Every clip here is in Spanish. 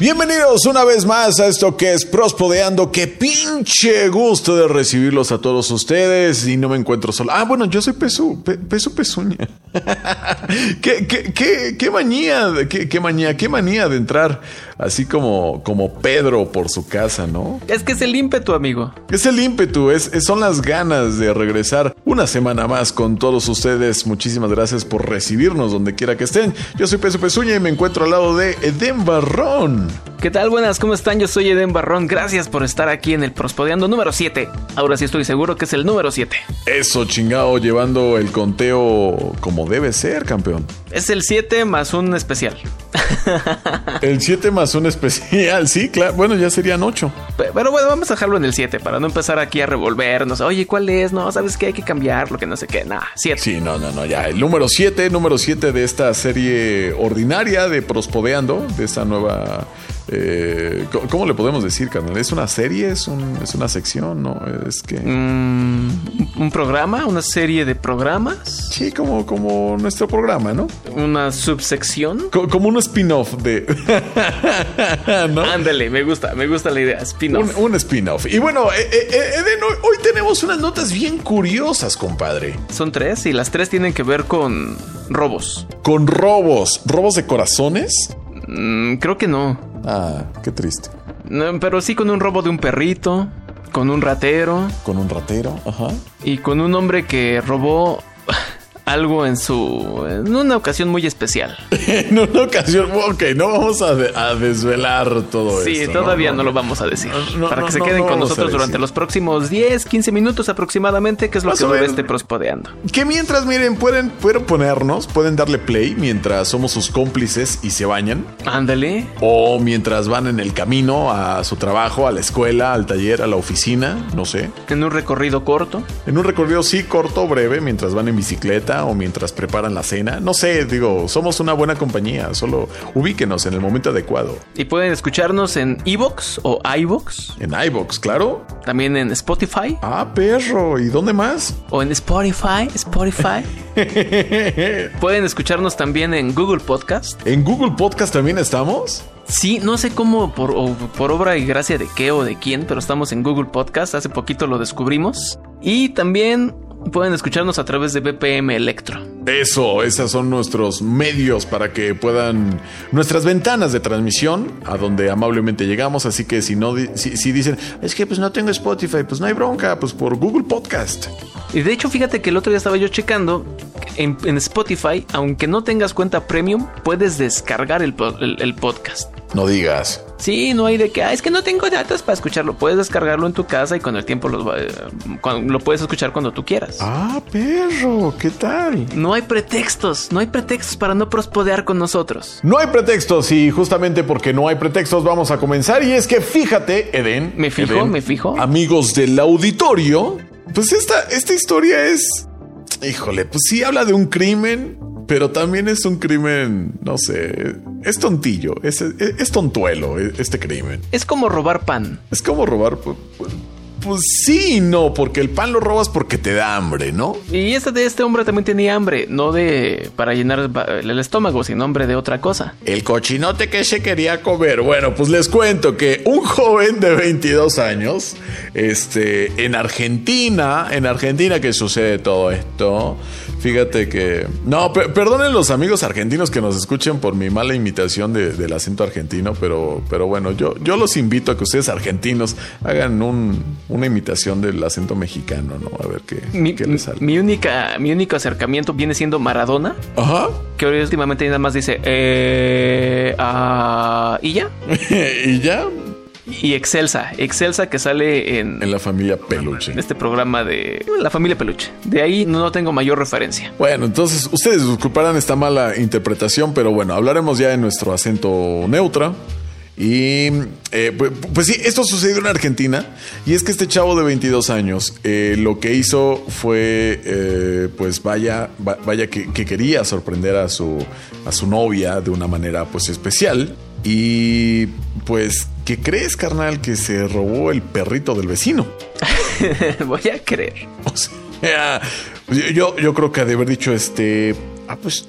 Bienvenidos una vez más a esto que es Prospodeando. Qué pinche gusto de recibirlos a todos ustedes. Y no me encuentro solo. Ah, bueno, yo soy Pesu, Pe- Pesu Pezuña. ¿Qué, qué, qué, qué manía, qué, qué manía, qué manía de entrar así como, como Pedro por su casa, ¿no? Es que es el ímpetu, amigo. Es el ímpetu, es, es- son las ganas de regresar una semana más con todos ustedes. Muchísimas gracias por recibirnos donde quiera que estén. Yo soy Peso Pezuña y me encuentro al lado de Eden Barrón. ¿Qué tal? Buenas, ¿cómo están? Yo soy Eden Barrón. Gracias por estar aquí en el Prospodeando número 7. Ahora sí estoy seguro que es el número 7. Eso, chingado, llevando el conteo como debe ser, campeón. Es el 7 más un especial. El 7 más un especial, sí, claro. Bueno, ya serían 8. Pe- Pero bueno, vamos a dejarlo en el 7 para no empezar aquí a revolvernos. Oye, ¿cuál es? No, ¿sabes qué? Hay que cambiarlo, que no sé qué. Nah, 7. Sí, no, no, no, ya. El número 7, número 7 de esta serie ordinaria de Prospodeando, de esta nueva. Eh, ¿cómo- ¿Cómo le podemos decir, carnal? ¿Es una serie? ¿Es, un- es una sección? ¿No? Es que. Mm, un programa, una serie de programas, Sí, como, como nuestro programa, ¿no? una subsección. Co- como un spin-off de. ¿No? Ándale, me gusta, me gusta la idea. Spin-off. un spin-off. Y bueno, eh, eh, Eden, hoy, hoy tenemos unas notas bien curiosas, compadre. Son tres y las tres tienen que ver con robos. Con robos. ¿Robos de corazones? Mm, creo que no. Ah, qué triste. Pero sí con un robo de un perrito, con un ratero Con un ratero, ajá. y con un hombre que robó algo en su en una ocasión muy especial. en una ocasión, ok, no vamos a, de- a desvelar todo Sí, esto. todavía no, lo vamos a decir. no, para que se queden con nosotros durante los próximos 10, 15 minutos aproximadamente, que es lo Más que menos. este prospodeando. Que mientras, miren, pueden, pueden ponernos, pueden darle play mientras somos sus cómplices y se bañan. Ándale. O mientras van en el camino a su trabajo, a la escuela, al taller, a la oficina, no sé. En un recorrido corto. En un recorrido sí corto breve, mientras van en bicicleta o mientras preparan la cena. No sé, digo, somos una buena compañía. Solo ubíquenos en el momento adecuado. Y pueden escucharnos en Evox o iVox. En iBox, claro. También en Spotify. Ah, perro. ¿Y dónde más? O en Spotify. Spotify. Pueden escucharnos también en Google Podcast. ¿En Google Podcast también estamos? Sí, no sé cómo, por, o por obra y gracia de qué o de quién, pero estamos en Google Podcast. Hace poquito lo descubrimos. Y también pueden escucharnos a través de BPM Electro. Eso, esos son nuestros medios para que puedan, nuestras ventanas de transmisión a donde amablemente llegamos. Así que si no, si, si dicen, es que pues no tengo Spotify, pues no hay bronca, pues por Google Podcast. Y de hecho, fíjate que el otro día estaba yo checando en, en Spotify, aunque no tengas cuenta premium, puedes descargar el, po- el- el podcast. No digas. Sí, no hay de que, "Ah, es que no tengo datos para escucharlo. Puedes descargarlo en tu casa y con el tiempo los eh, lo puedes escuchar cuando tú quieras. Ah, perro, ¿qué tal? No hay pretextos, no hay pretextos para no prospodear con nosotros. No hay pretextos y justamente porque no hay pretextos vamos a comenzar y es que fíjate, Eden. Me fijo, Eden, me fijo. Amigos del auditorio, pues esta, esta historia es, híjole, pues sí habla de un crimen, pero también es un crimen, no sé, es tontillo, es, es, es tontuelo e- este crimen. Es como robar pan. Es como robar, pues, sí y no, porque el pan lo robas porque te da hambre, ¿no? Y este de este hombre también tenía hambre, no de para llenar el estómago, sino hambre de otra cosa. El cochinote que se quería comer. Bueno, pues les cuento que un joven de 22 años, este, en Argentina, en Argentina que sucede todo esto. Fíjate que... No, per- perdonen los amigos argentinos que nos escuchen por mi mala imitación de- del acento argentino, pero, pero bueno, yo, yo los invito a que ustedes argentinos hagan un- una imitación del acento mexicano, ¿no? A ver qué, Mi, qué les sale. mi única, mi único acercamiento viene siendo Maradona, Ajá. que últimamente nada más dice eh, ah, y ya. y ya, Y Excelsa, Excelsa que sale en, en la familia Peluche. en este programa de la familia Peluche. De ahí no tengo mayor referencia. Bueno, entonces ustedes disculparán esta mala interpretación, pero bueno, hablaremos ya en nuestro acento neutra. Y eh, pues, pues sí, esto sucedió en Argentina. Y es que este chavo de 22 años eh, lo que hizo fue, eh, pues vaya, va- vaya que, que quería sorprender a su, a su novia de una manera pues especial. Y pues, ¿qué crees, carnal? Que se robó el perrito del vecino. Voy a creer. O sea, yo, yo creo que ha de haber dicho este. Ah, pues.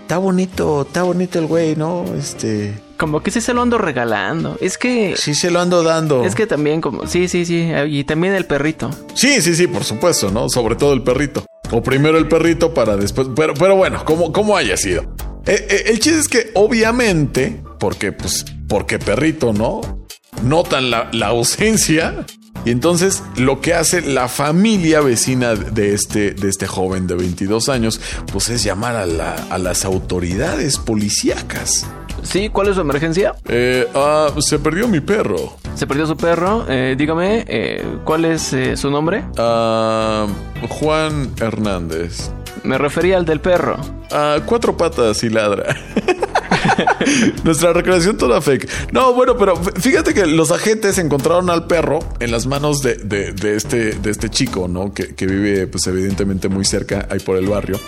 Está bonito, está bonito el güey, ¿no? Este. Como que sí se lo ando regalando. Es que. Sí se lo ando dando. Es que también, como. Sí, sí, sí. Y también el perrito. Sí, sí, sí, por supuesto, ¿no? Sobre todo el perrito. O primero el perrito para después. Pero, pero bueno, como, como haya sido. Eh, eh, el chiste es que, obviamente, porque, pues, porque perrito, ¿no? Notan la, la ausencia y entonces lo que hace la familia vecina de este, de este joven de 22 años, pues es llamar a, la, a las autoridades policíacas. Sí, ¿cuál es su emergencia? Eh, ah, se perdió mi perro. Se perdió su perro. Eh, dígame, eh, ¿cuál es eh, su nombre? Ah, Juan Hernández. Me refería al del perro. Ah, cuatro patas y ladra. Nuestra recreación toda fake. No, bueno, pero fíjate que los agentes encontraron al perro en las manos de, de, este, de este chico, ¿no? Que, que, vive, pues evidentemente muy cerca, ahí por el barrio.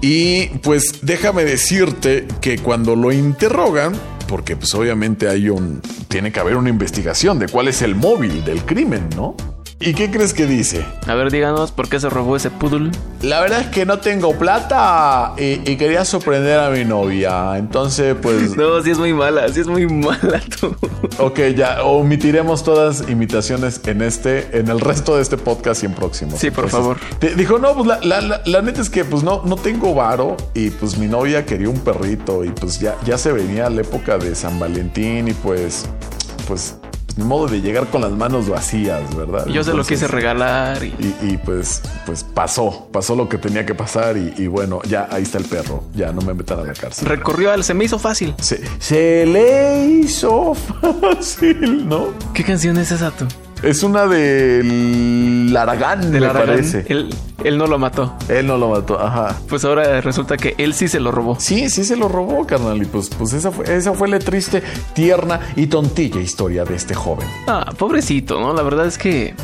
Y pues déjame decirte que cuando lo interrogan, porque pues obviamente hay un... Tiene que haber una investigación de cuál es el móvil del crimen, ¿no? ¿Y qué crees que dice? A ver, díganos, ¿por qué se robó ese poodle? La verdad es que no tengo plata y, y quería sorprender a mi novia. Entonces, pues. No, sí es muy mala, sí es muy mala tú. Ok, ya omitiremos todas imitaciones en este, en el resto de este podcast y en próximos. Sí, por Entonces, favor. Te, dijo, no, pues la, la, la, la, neta es que pues no, no tengo varo y pues mi novia quería un perrito y pues ya, ya se venía la época de San Valentín y pues, pues ni modo de llegar con las manos vacías, ¿verdad? Yo se lo quise regalar. Y... Y, y, pues, pues pasó, pasó lo que tenía que pasar y, y, bueno, ya ahí está el perro, ya no me metan a la cárcel. Recorrió al, se me hizo fácil. Se, se le hizo fácil, ¿no? ¿Qué canción es esa tú? Es una del Aragán, de me Aragán. parece. Él, él, no lo mató. Él no lo mató, ajá. Pues ahora resulta que él sí se lo robó. Sí, sí se lo robó, carnal. Y pues, pues esa fue, esa fue la triste, tierna y tontilla historia de este joven. Ah, pobrecito, ¿no? La verdad es que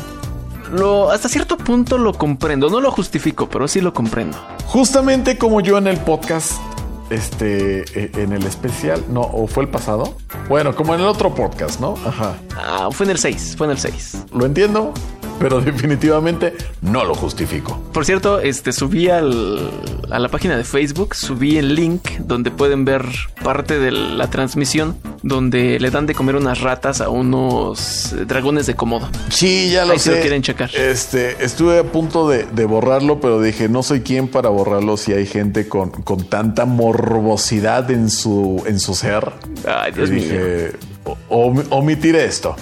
lo, hasta cierto punto lo comprendo. No lo justifico, pero sí lo comprendo. Justamente como yo en el podcast este en el especial, no, o fue el pasado. Bueno, como en el otro podcast, ¿no? Ajá. Ah, fue en el 6, fue en el 6. Lo entiendo, pero definitivamente no lo justifico. Por cierto, este subí al, a la página de Facebook, subí el link donde pueden ver parte de la transmisión donde le dan de comer unas ratas a unos dragones de Komodo. Sí, ya lo Ahí sé. Si lo quieren checar. Este, estuve a punto de, de, borrarlo, pero dije, no soy quien para borrarlo si hay gente con, con tanta morbosidad en su, en su ser. Ay, Dios y dije, mío. omitiré esto.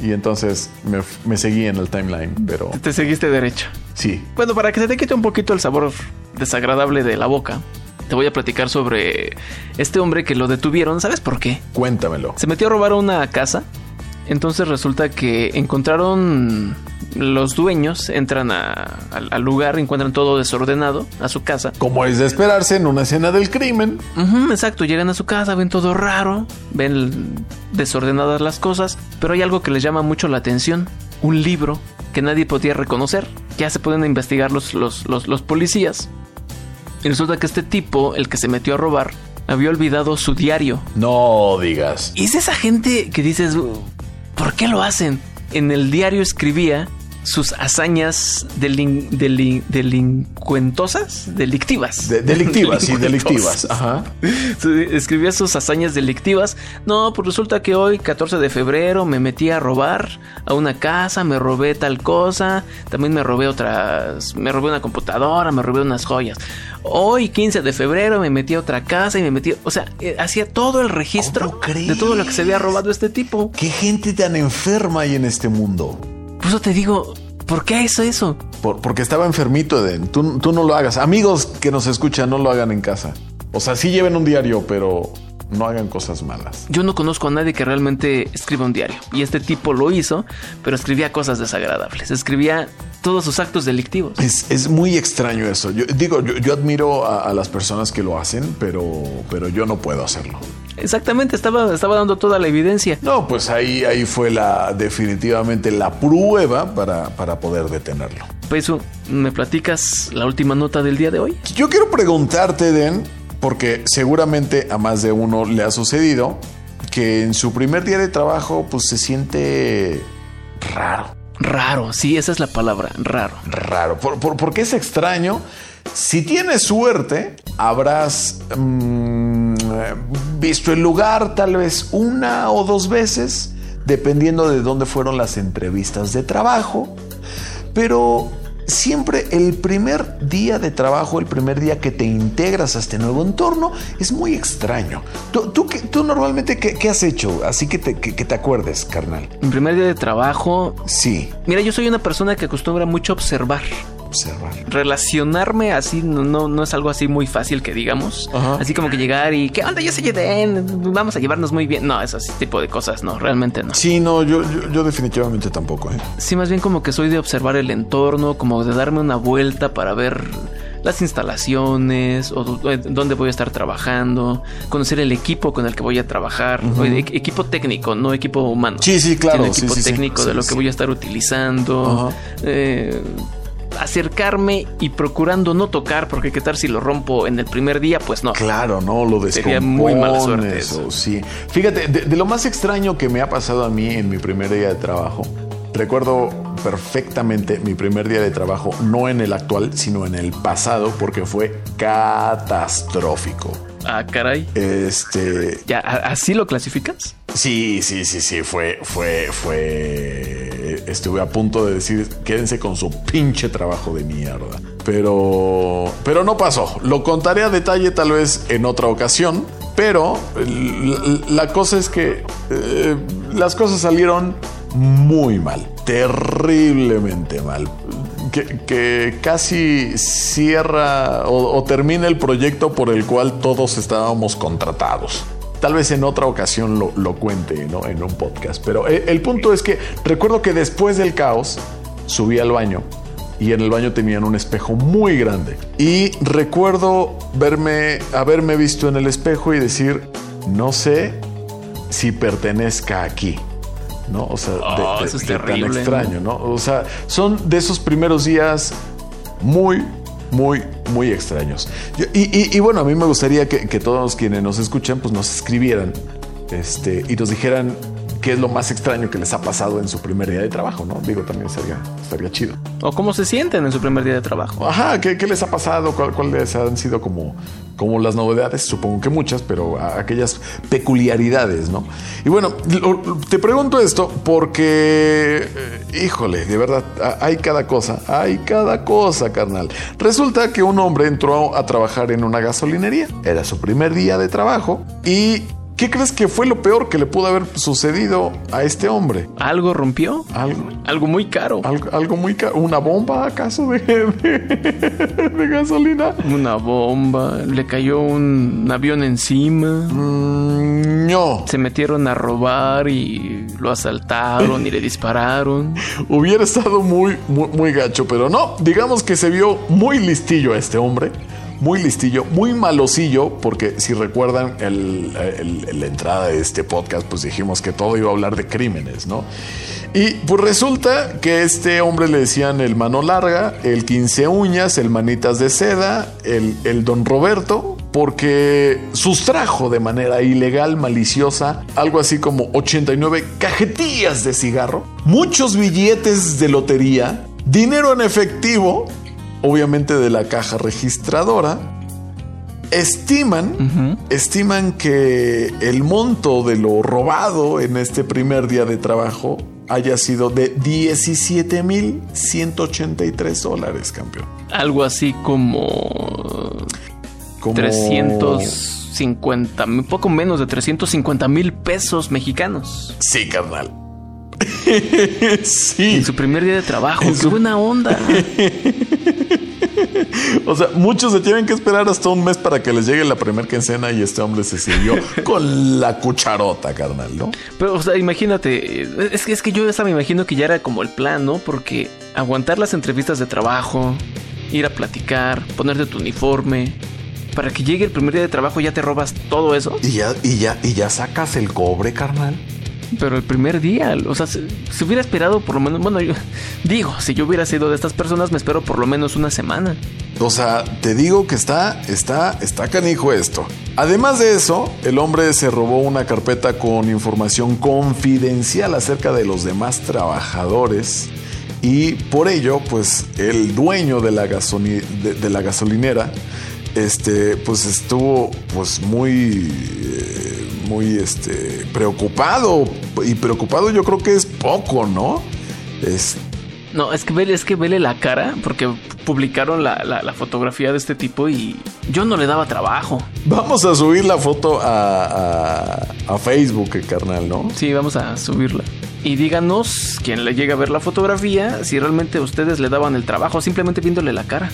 Y entonces me, me, seguí en el timeline, pero... Te seguiste derecho. Sí. Bueno, para que se te quite un poquito el sabor desagradable de la boca, te voy a platicar sobre este hombre que lo detuvieron. ¿Sabes por qué? Cuéntamelo. Se metió a robar una casa. Entonces resulta que encontraron los dueños, entran a, a, al lugar, encuentran todo desordenado, a su casa. Como es de esperarse en una escena del crimen. Uh -huh, exacto, llegan a su casa, ven todo raro, ven desordenadas las cosas, pero hay algo que les llama mucho la atención. Un libro que nadie podía reconocer. Ya se pueden investigar los, los, los, los policías. Y resulta que este tipo, el que se metió a robar, había olvidado su diario. No digas. Y es esa gente que dices, ¿por qué lo hacen? En el diario escribía sus hazañas delin, delin, delincuentosas, delictivas. De, delictivas, sí, delictivas. Ajá. Escribía sus hazañas delictivas. No, pues resulta que hoy, 14 de febrero, me metí a robar a una casa, me robé tal cosa, también me robé otras, me robé una computadora, me robé unas joyas. Hoy, 15 de febrero, me metí a otra casa y me metí, o sea, eh, hacía todo el registro de todo lo que se había robado este tipo. ¿Qué gente tan enferma hay en este mundo? Por eso te digo, ¿por qué hizo eso? Por, porque estaba enfermito, Eden. Tú, tú no lo hagas. Amigos que nos escuchan, no lo hagan en casa. O sea, sí lleven un diario, pero no hagan cosas malas. Yo no conozco a nadie que realmente escriba un diario. Y este tipo lo hizo, pero escribía cosas desagradables. Escribía todos sus actos delictivos. Es, es muy extraño eso. Yo digo, yo, yo admiro a, a, las personas que lo hacen, pero, pero yo no puedo hacerlo. Exactamente, estaba, estaba dando toda la evidencia. No, pues ahí, ahí fue la definitivamente la prueba para, para poder detenerlo. Peso, ¿me platicas la última nota del día de hoy? Yo quiero preguntarte, Den, porque seguramente a más de uno le ha sucedido que en su primer día de trabajo pues se siente raro. Raro, sí, esa es la palabra, raro. Raro. ¿Por, por, por qué es extraño? Si tienes suerte, habrás mm, visto el lugar tal vez una o dos veces, dependiendo de dónde fueron las entrevistas de trabajo. Pero siempre el primer día de trabajo, el primer día que te integras a este nuevo entorno, es muy extraño. ¿Tú, tú, tú normalmente qué, qué has hecho? Así que te, que- que te acuerdes, carnal. Mi primer día de trabajo. Sí, Mira, yo soy una persona que acostumbra mucho a observar. Observar. Relacionarme así no, no, no es algo así muy fácil que digamos. Ajá. Así como que llegar y ¿qué onda? Yo soy Eden, vamos a llevarnos muy bien. No, ese tipo de cosas, no, realmente no. Sí, no, yo, yo, yo definitivamente tampoco. ¿eh? Sí, más bien como que soy de observar el entorno, como de darme una vuelta para ver las instalaciones o eh, dónde voy a estar trabajando, conocer el equipo con el que voy a trabajar, e- equipo técnico, no equipo humano. Sí, sí, claro, Sino equipo sí, sí. técnico Sí, de lo que voy a estar utilizando. Ajá. eh, acercarme y procurando no tocar, porque qué tal si lo rompo en el primer día, pues no. Claro, no, lo descompones. Sería muy mala suerte eso. sí. Fíjate, de, de lo más extraño que me ha pasado a mí en mi primer día de trabajo, recuerdo perfectamente mi primer día de trabajo, no en el actual, sino en el pasado, porque fue catastrófico. Ah, caray. Este, ¿Ya así lo clasificas? Sí, sí, sí, sí, fue, fue, fue. Estuve a punto de decir, quédense con su pinche trabajo de mierda. Pero, pero no pasó. Lo contaré a detalle tal vez en otra ocasión. Pero la cosa es que eh, las cosas salieron muy mal, terriblemente mal. Que, que casi cierra o, o termina el proyecto por el cual todos estábamos contratados. Tal vez en otra ocasión lo, lo cuente ¿no? en un podcast. Pero eh, el punto es que recuerdo que después del caos subí al baño y en el baño tenían un espejo muy grande. Y recuerdo verme, haberme visto en el espejo y decir, no sé si pertenezca aquí. ¿No? O sea, Oh, de- eso es de tan extraño, ¿no? O sea, son de esos primeros días muy, muy, muy extraños. Yo- y, y- y bueno, a mí me gustaría que, que todos quienes nos escuchan, pues nos escribieran este, y nos dijeran qué es lo más extraño que les ha pasado en su primer día de trabajo, ¿no? Digo, también estaría, estaría chido. ¿O cómo se sienten en su primer día de trabajo? Ajá, ¿qué, qué les ha pasado? ¿Cuál- ¿Cuáles han sido como, como las novedades? Supongo que muchas, pero aquellas peculiaridades, ¿no? Y bueno, te pregunto esto porque, eh, híjole, de verdad, hay cada cosa, hay cada cosa, carnal. Resulta que un hombre entró a trabajar en una gasolinería. Era su primer día de trabajo y... ¿Qué crees que fue lo peor que le pudo haber sucedido a este hombre? ¿Algo rompió? Algo, Algo muy caro. algo, algo muy caro. ¿Una bomba acaso de, de- de gasolina? Una bomba, le cayó un avión encima. Mm, no. Se metieron a robar y lo asaltaron y le dispararon. Hubiera estado muy, muy, muy gacho, pero no. Digamos que se vio muy listillo a este hombre. Muy listillo, muy malosillo, porque si recuerdan la entrada de este podcast, pues dijimos que todo iba a hablar de crímenes, ¿no? Y pues resulta que este hombre le decían el mano larga, el 15 uñas, el manitas de seda, el, el don Roberto, porque sustrajo de manera ilegal, maliciosa, algo así como 89 cajetillas de cigarro, muchos billetes de lotería, dinero en efectivo, obviamente de la caja registradora, estiman, estiman que el monto de lo robado en este primer día de trabajo haya sido de 17.183 dólares, campeón. Algo así como Como 350, un poco menos de 350 mil pesos mexicanos. Sí, carnal. En sí. su primer día de trabajo. En ¡Qué su- buena onda! O sea, muchos se tienen que esperar hasta un mes para que les llegue la primera quincena y este hombre se sirvió con la cucharota, carnal, ¿no? Pero, o sea, imagínate, es que, es que yo hasta me imagino que ya era como el plan, ¿no? Porque aguantar las entrevistas de trabajo, ir a platicar, ponerte tu uniforme, para que llegue el primer día de trabajo ya te robas todo eso. Y ya, y ya, y ya sacas el cobre, carnal. Pero el primer día, o sea, se, hubiera esperado por lo menos, bueno, yo digo, si yo hubiera sido de estas personas, me espero por lo menos una semana. O sea, te digo que está, está, está canijo esto. Además de eso, el hombre se robó una carpeta con información confidencial acerca de los demás trabajadores y por ello, pues el dueño de la, gasoli- de, de la gasolinera, este, pues estuvo pues muy, eh, muy este, preocupado y preocupado yo creo que es poco, ¿no? Es, No, es que vele, es que vele la cara, porque publicaron la, la- la fotografía de este tipo y yo no le daba trabajo. vamos a subir la foto a, a- a Facebook, carnal, ¿no? Sí, vamos a subirla. Y díganos, quien le llega a ver la fotografía, si realmente ustedes le daban el trabajo simplemente viéndole la cara.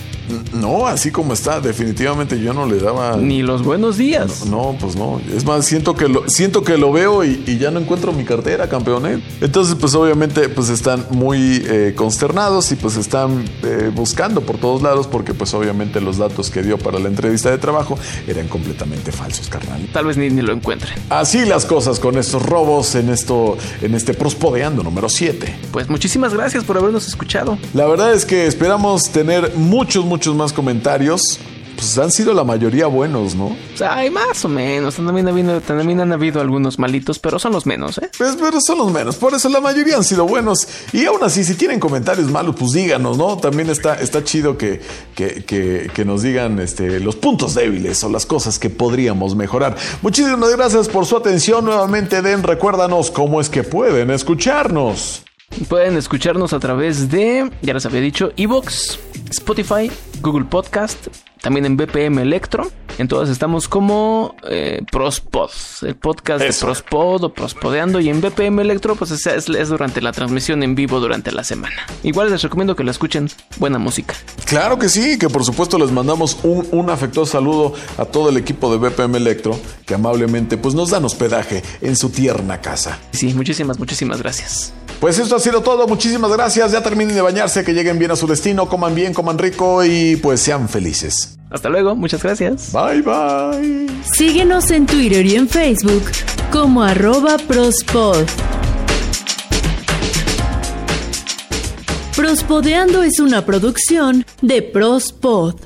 No, así como está, definitivamente yo no le daba... Ni los buenos días. No, pues no. Es más, siento que lo, siento que lo veo y, y ya no encuentro mi cartera, campeón. ¿eh? Entonces, pues obviamente, pues están muy eh, consternados y pues están eh, buscando por todos lados porque pues obviamente los datos que dio para la entrevista de trabajo eran completamente falsos, carnal. Tal vez ni, ni lo encuentren. Así las cosas con estos robos en esto, en este prospodeando número 7. Pues muchísimas gracias por habernos escuchado. La verdad es que esperamos tener muchos, muchos más comentarios. Pues han sido la mayoría buenos, ¿no? O sea, hay más o menos. También, ha habido- también han habido algunos malitos, pero son los menos, ¿eh? Pues, pero son los menos, por eso la mayoría han sido buenos. Y aún así, si tienen comentarios malos, pues díganos, ¿no? También está, está chido que, que, que- que nos digan este, los puntos débiles o las cosas que podríamos mejorar. Muchísimas gracias por su atención. Nuevamente, Den, recuérdanos cómo es que pueden escucharnos. Pueden escucharnos a través de, ya les había dicho, Evox, Spotify, Google Podcast, también en BPM Electro. En todas estamos como eh, Prospod, el podcast Eso. de Prospod o Prospodeando. Y en BPM Electro, pues es, es- es durante la transmisión en vivo durante la semana. Igual les recomiendo que la escuchen, buena música. Claro que sí, que por supuesto les mandamos un, un afectuoso saludo a todo el equipo de BPM Electro, que amablemente pues, nos dan hospedaje en su tierna casa. Sí, muchísimas, muchísimas gracias. Pues esto ha sido todo, muchísimas gracias, ya terminen de bañarse, que lleguen bien a su destino, coman bien, coman rico y pues sean felices. Hasta luego, muchas gracias. Bye bye. Síguenos en Twitter y en Facebook como arroba prospod. Prospodeando es una producción de Prospod.